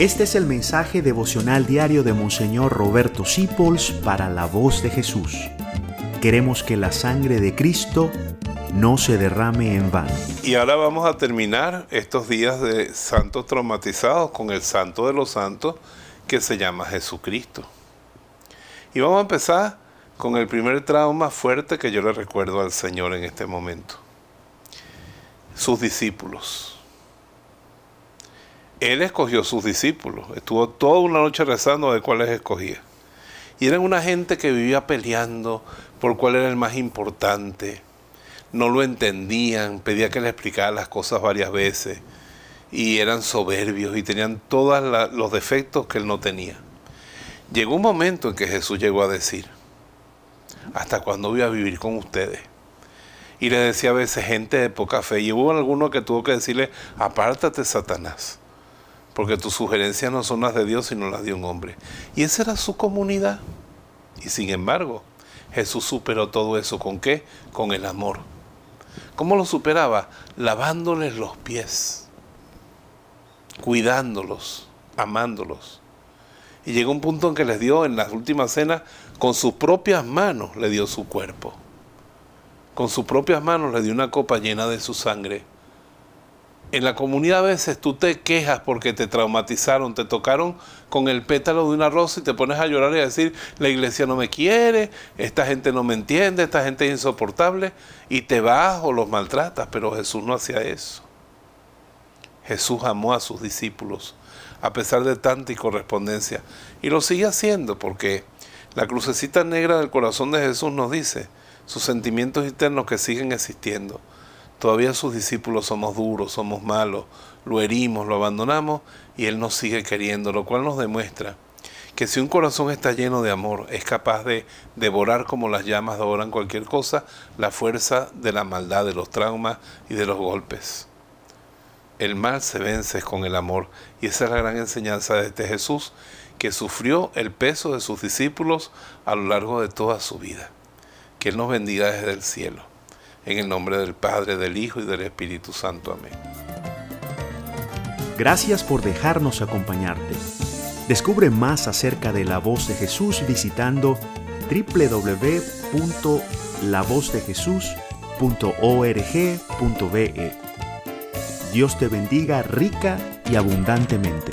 Este es el mensaje devocional diario de Monseñor Roberto Sipols para la voz de Jesús. Queremos que la sangre de Cristo no se derrame en vano. Y ahora vamos a terminar estos días de santos traumatizados con el santo de los santos que se llama Jesucristo. Y vamos a empezar con el primer trauma fuerte que yo le recuerdo al Señor en este momento. Sus discípulos. Él escogió sus discípulos. Estuvo toda una noche rezando de cuáles escogía. Y eran una gente que vivía peleando por cuál era el más importante. No lo entendían, pedía que le explicara las cosas varias veces. Y eran soberbios y tenían todos los defectos que él no tenía. Llegó un momento en que Jesús llegó a decir, ¿hasta cuándo voy a vivir con ustedes? Y le decía a veces gente de poca fe. Y hubo alguno que tuvo que decirle, apártate Satanás porque tus sugerencias no son las de Dios, sino las de un hombre. Y esa era su comunidad. Y sin embargo, Jesús superó todo eso con qué? Con el amor. ¿Cómo lo superaba? Lavándoles los pies, cuidándolos, amándolos. Y llegó un punto en que les dio en las últimas cenas, con sus propias manos le dio su cuerpo. Con sus propias manos le dio una copa llena de su sangre en la comunidad a veces tú te quejas porque te traumatizaron, te tocaron con el pétalo de una rosa y te pones a llorar y a decir, la iglesia no me quiere, esta gente no me entiende, esta gente es insoportable, y te vas o los maltratas, pero Jesús no hacía eso. Jesús amó a sus discípulos a pesar de tanta correspondencia y lo sigue haciendo porque la crucecita negra del corazón de Jesús nos dice sus sentimientos internos que siguen existiendo Todavía sus discípulos somos duros, somos malos, lo herimos, lo abandonamos y Él nos sigue queriendo, lo cual nos demuestra que si un corazón está lleno de amor, es capaz de devorar como las llamas devoran cualquier cosa, la fuerza de la maldad, de los traumas y de los golpes. El mal se vence con el amor y esa es la gran enseñanza de este Jesús que sufrió el peso de sus discípulos a lo largo de toda su vida. Que Él nos bendiga desde el cielo. En el nombre del Padre, del Hijo y del Espíritu Santo. Amén. Gracias por dejarnos acompañarte. Descubre más acerca de la voz de Jesús visitando www.lavozdejesús.org.be. Dios te bendiga rica y abundantemente.